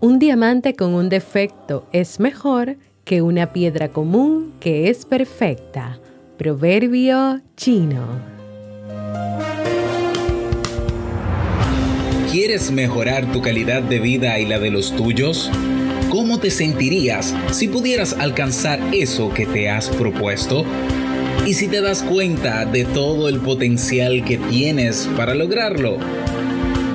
Un diamante con un defecto es mejor que una piedra común que es perfecta. Proverbio chino. ¿Quieres mejorar tu calidad de vida y la de los tuyos? ¿Cómo te sentirías si pudieras alcanzar eso que te has propuesto? ¿Y si te das cuenta de todo el potencial que tienes para lograrlo?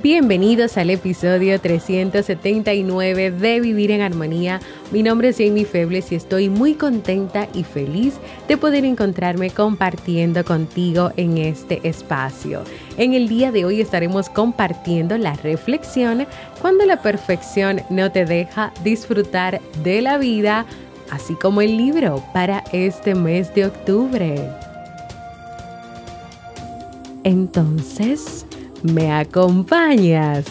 Bienvenidos al episodio 379 de Vivir en Armonía. Mi nombre es Jamie Febles y estoy muy contenta y feliz de poder encontrarme compartiendo contigo en este espacio. En el día de hoy estaremos compartiendo la reflexión cuando la perfección no te deja disfrutar de la vida, así como el libro para este mes de octubre. Entonces, ¿Me acompañas?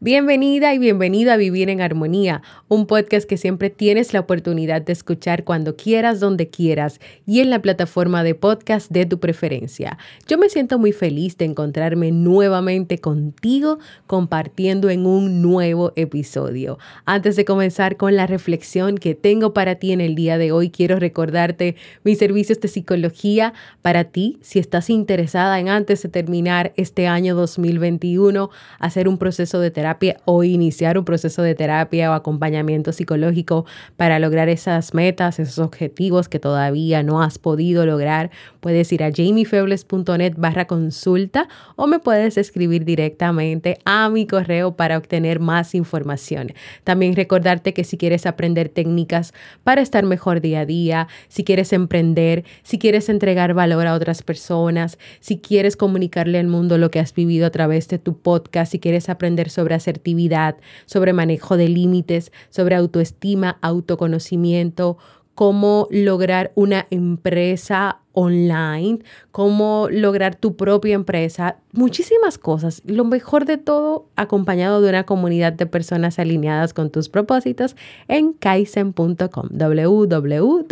Bienvenida y bienvenido a Vivir en Armonía, un podcast que siempre tienes la oportunidad de escuchar cuando quieras, donde quieras y en la plataforma de podcast de tu preferencia. Yo me siento muy feliz de encontrarme nuevamente contigo compartiendo en un nuevo episodio. Antes de comenzar con la reflexión que tengo para ti en el día de hoy, quiero recordarte mis servicios de psicología para ti si estás interesada en antes de terminar este año 2021 hacer un proceso de terapia o iniciar un proceso de terapia o acompañamiento psicológico para lograr esas metas, esos objetivos que todavía no has podido lograr, puedes ir a jamiefebles.net barra consulta o me puedes escribir directamente a mi correo para obtener más información. También recordarte que si quieres aprender técnicas para estar mejor día a día, si quieres emprender, si quieres entregar valor a otras personas, si quieres comunicarle al mundo lo que has vivido a través de tu podcast, si quieres aprender sobre asertividad, sobre manejo de límites, sobre autoestima, autoconocimiento, cómo lograr una empresa online, cómo lograr tu propia empresa, muchísimas cosas. Lo mejor de todo, acompañado de una comunidad de personas alineadas con tus propósitos en kaizen.com, www.kaisen.com.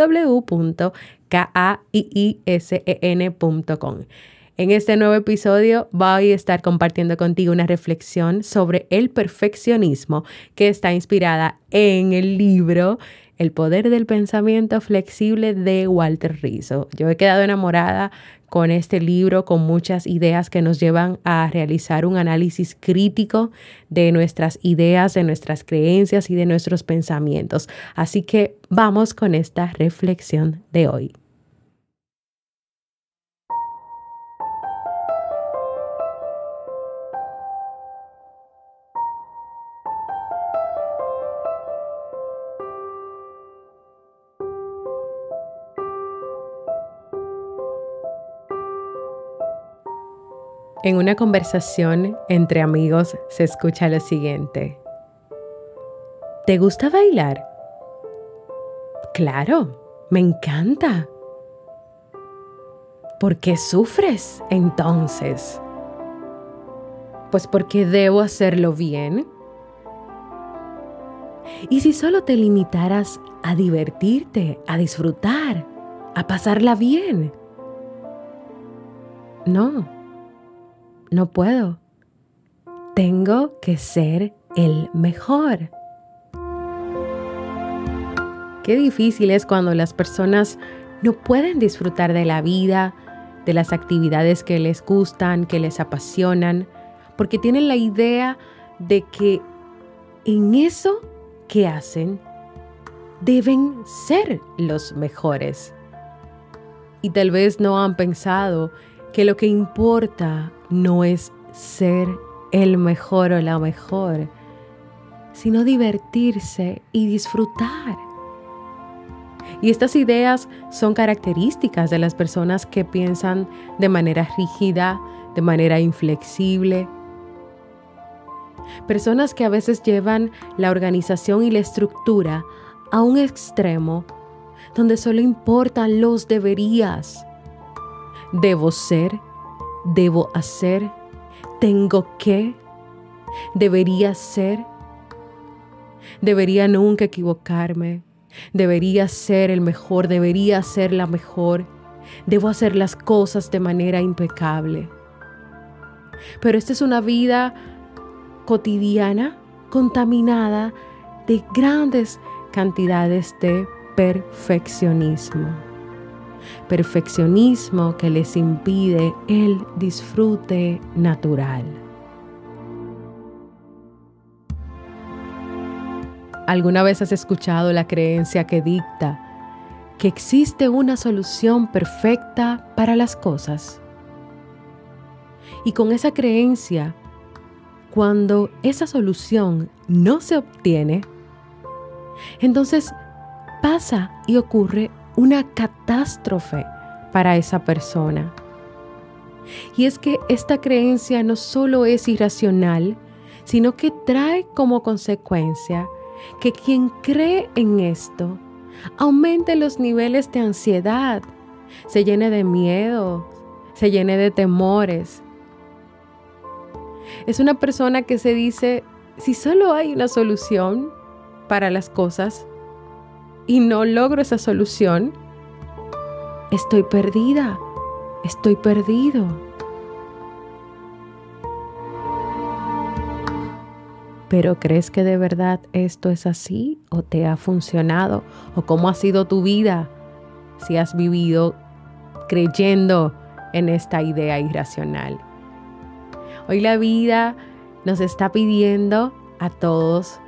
En este nuevo episodio voy a estar compartiendo contigo una reflexión sobre el perfeccionismo que está inspirada en el libro El poder del pensamiento flexible de Walter Rizzo. Yo he quedado enamorada con este libro, con muchas ideas que nos llevan a realizar un análisis crítico de nuestras ideas, de nuestras creencias y de nuestros pensamientos. Así que vamos con esta reflexión de hoy. En una conversación entre amigos se escucha lo siguiente. ¿Te gusta bailar? Claro, me encanta. ¿Por qué sufres entonces? Pues porque debo hacerlo bien. ¿Y si solo te limitaras a divertirte, a disfrutar, a pasarla bien? No no puedo. Tengo que ser el mejor. Qué difícil es cuando las personas no pueden disfrutar de la vida, de las actividades que les gustan, que les apasionan, porque tienen la idea de que en eso que hacen deben ser los mejores. Y tal vez no han pensado que lo que importa no es ser el mejor o la mejor, sino divertirse y disfrutar. Y estas ideas son características de las personas que piensan de manera rígida, de manera inflexible. Personas que a veces llevan la organización y la estructura a un extremo donde solo importan los deberías. Debo ser, debo hacer, tengo que, debería ser, debería nunca equivocarme, debería ser el mejor, debería ser la mejor, debo hacer las cosas de manera impecable. Pero esta es una vida cotidiana contaminada de grandes cantidades de perfeccionismo. Perfeccionismo que les impide el disfrute natural. ¿Alguna vez has escuchado la creencia que dicta que existe una solución perfecta para las cosas? Y con esa creencia, cuando esa solución no se obtiene, entonces pasa y ocurre una catástrofe para esa persona. Y es que esta creencia no solo es irracional, sino que trae como consecuencia que quien cree en esto aumente los niveles de ansiedad, se llene de miedo, se llene de temores. Es una persona que se dice, si solo hay una solución para las cosas y no logro esa solución, estoy perdida, estoy perdido. Pero ¿crees que de verdad esto es así o te ha funcionado? ¿O cómo ha sido tu vida si has vivido creyendo en esta idea irracional? Hoy la vida nos está pidiendo a todos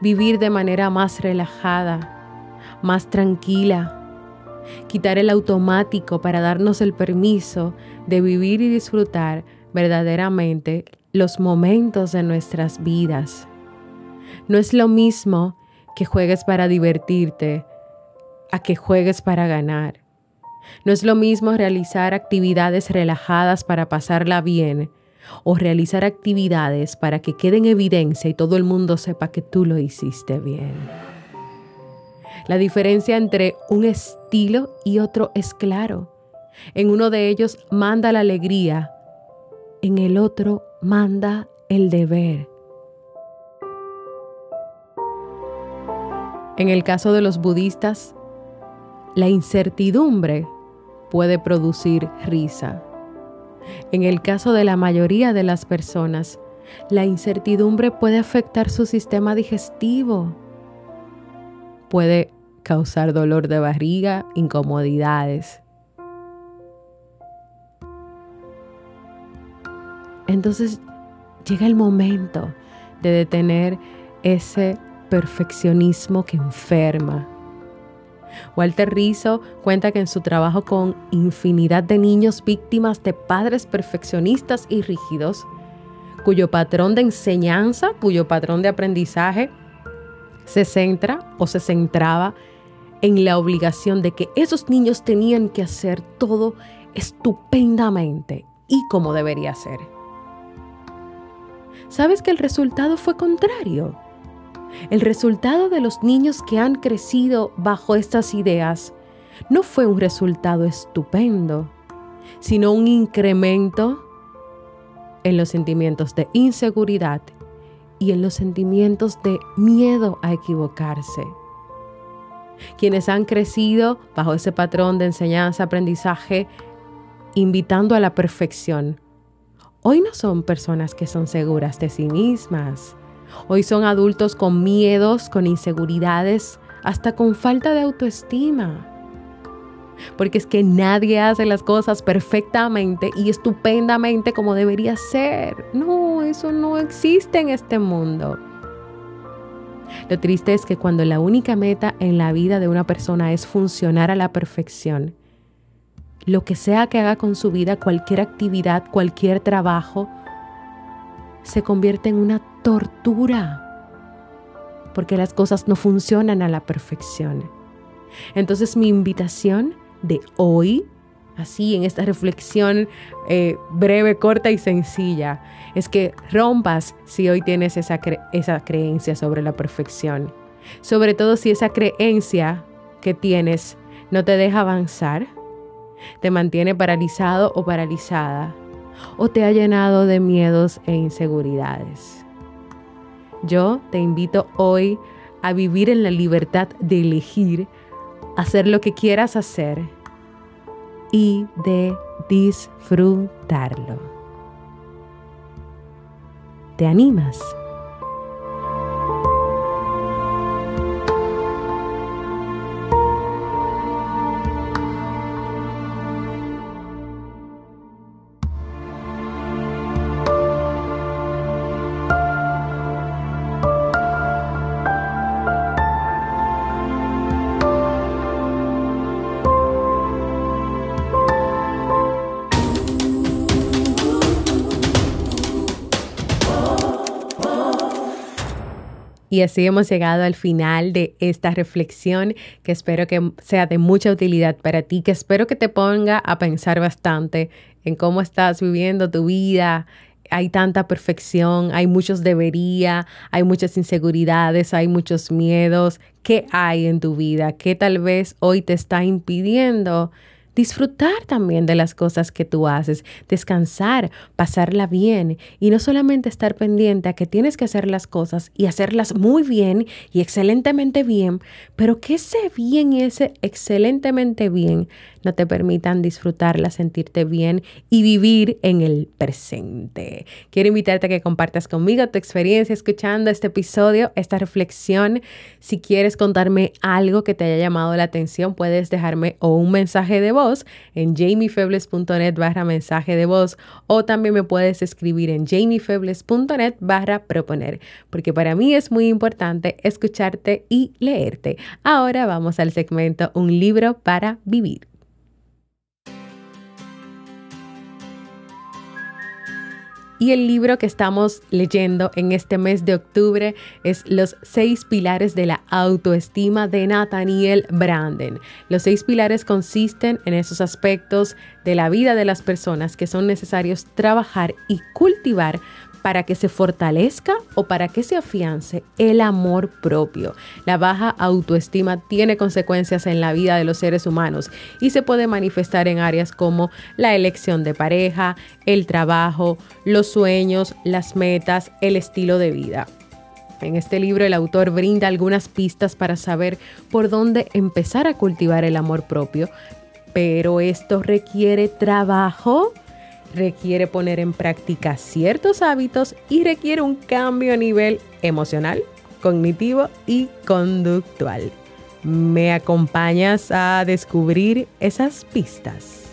vivir de manera más relajada, más tranquila, quitar el automático para darnos el permiso de vivir y disfrutar verdaderamente los momentos de nuestras vidas. No es lo mismo que juegues para divertirte a que juegues para ganar. No es lo mismo realizar actividades relajadas para pasarla bien o realizar actividades para que quede en evidencia y todo el mundo sepa que tú lo hiciste bien. La diferencia entre un estilo y otro es claro. En uno de ellos manda la alegría, en el otro manda el deber. En el caso de los budistas, la incertidumbre puede producir risa. En el caso de la mayoría de las personas, la incertidumbre puede afectar su sistema digestivo. Puede causar dolor de barriga, incomodidades. Entonces llega el momento de detener ese perfeccionismo que enferma. Walter Rizzo cuenta que en su trabajo con infinidad de niños víctimas de padres perfeccionistas y rígidos, cuyo patrón de enseñanza, cuyo patrón de aprendizaje se centra o se centraba en la obligación de que esos niños tenían que hacer todo estupendamente y como debería ser. ¿Sabes que el resultado fue contrario? El resultado de los niños que han crecido bajo estas ideas no fue un resultado estupendo, sino un incremento en los sentimientos de inseguridad y en los sentimientos de miedo a equivocarse. Quienes han crecido bajo ese patrón de enseñanza-aprendizaje, invitando a la perfección, Hoy no son personas que son seguras de sí mismas. Hoy son adultos con miedos, con inseguridades, hasta con falta de autoestima. Porque es que nadie hace las cosas perfectamente y estupendamente como debería ser. No, eso no existe en este mundo. Lo triste es que cuando la única meta en la vida de una persona es funcionar a la perfección, lo que sea que haga con su vida, cualquier actividad, cualquier trabajo, se convierte en una tortura porque las cosas no funcionan a la perfección. Entonces mi invitación de hoy, así en esta reflexión eh, breve, corta y sencilla, es que rompas si hoy tienes esa, esa creencia sobre la perfección. Sobre todo si esa creencia que tienes no te deja avanzar, te mantiene paralizado o paralizada, o te ha llenado de miedos e inseguridades. Yo te invito hoy a vivir en la libertad de elegir hacer lo que quieras hacer y de disfrutarlo. ¿Te animas? Y así hemos llegado al final de esta reflexión que espero que sea de mucha utilidad para ti, que espero que te ponga a pensar bastante en cómo estás viviendo tu vida. Hay tanta perfección, hay muchos debería, hay muchas inseguridades, hay muchos miedos. ¿Qué hay en tu vida? ¿Qué tal vez hoy te está impidiendo disfrutar también de las cosas que tú haces, descansar, pasarla bien y no solamente estar pendiente a que tienes que hacer las cosas y hacerlas muy bien y excelentemente bien, pero que ese bien y ese excelentemente bien no te permitan disfrutarla, sentirte bien y vivir en el presente. Quiero invitarte a que compartas conmigo tu experiencia escuchando este episodio, esta reflexión. Si quieres contarme algo que te haya llamado la atención, puedes dejarme o un mensaje de voz en jamiefebles.net barra mensaje de voz o también me puedes escribir en jamiefebles.net barra proponer, porque para mí es muy importante escucharte y leerte. Ahora vamos al segmento Un libro para vivir. Y el libro que estamos leyendo en este mes de octubre es Los seis pilares de la autoestima de Nathaniel Branden. Los seis pilares consisten en esos aspectos de la vida de las personas que son necesarios trabajar y cultivar para que se fortalezca o para que se afiance el amor propio. La baja autoestima tiene consecuencias en la vida de los seres humanos y se puede manifestar en áreas como la elección de pareja, el trabajo, los sueños, las metas, el estilo de vida. En este libro el autor brinda algunas pistas para saber por dónde empezar a cultivar el amor propio, pero esto requiere trabajo, requiere poner en práctica ciertos hábitos y requiere un cambio a nivel emocional, cognitivo y conductual. ¿Me acompañas a descubrir esas pistas?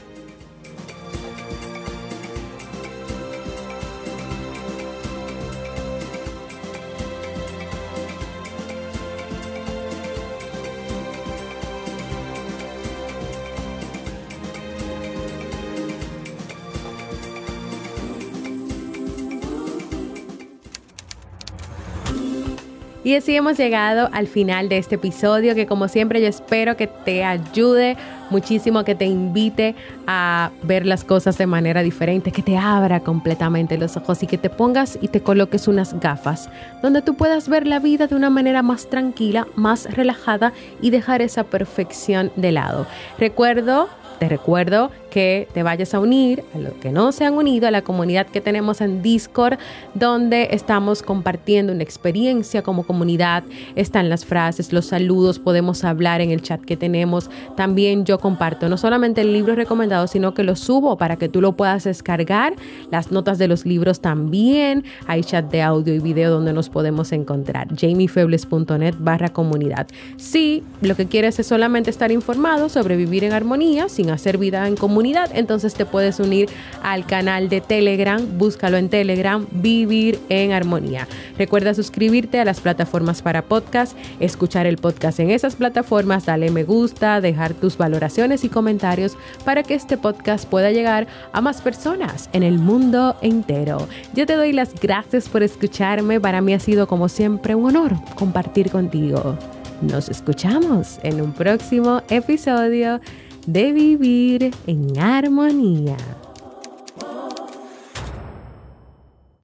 Y así hemos llegado al final de este episodio que como siempre yo espero que te ayude muchísimo, que te invite a ver las cosas de manera diferente, que te abra completamente los ojos y que te pongas y te coloques unas gafas donde tú puedas ver la vida de una manera más tranquila, más relajada y dejar esa perfección de lado. Recuerdo te recuerdo que te vayas a unir a los que no se han unido a la comunidad que tenemos en Discord, donde estamos compartiendo una experiencia como comunidad. Están las frases, los saludos, podemos hablar en el chat que tenemos. También yo comparto no solamente el libro recomendado, sino que lo subo para que tú lo puedas descargar. Las notas de los libros también. Hay chat de audio y video donde nos podemos encontrar. jamiefebles.net barra comunidad. Si lo que quieres es solamente estar informado sobre vivir en armonía sin hacer vida en comunidad, entonces te puedes unir al canal de Telegram, búscalo en Telegram, Vivir en Armonía. Recuerda suscribirte a las plataformas para podcast, escuchar el podcast en esas plataformas, dale me gusta, dejar tus valoraciones y comentarios para que este podcast pueda llegar a más personas en el mundo entero. Yo te doy las gracias por escucharme, para mí ha sido como siempre un honor compartir contigo. Nos escuchamos en un próximo episodio de Vivir en Armonía.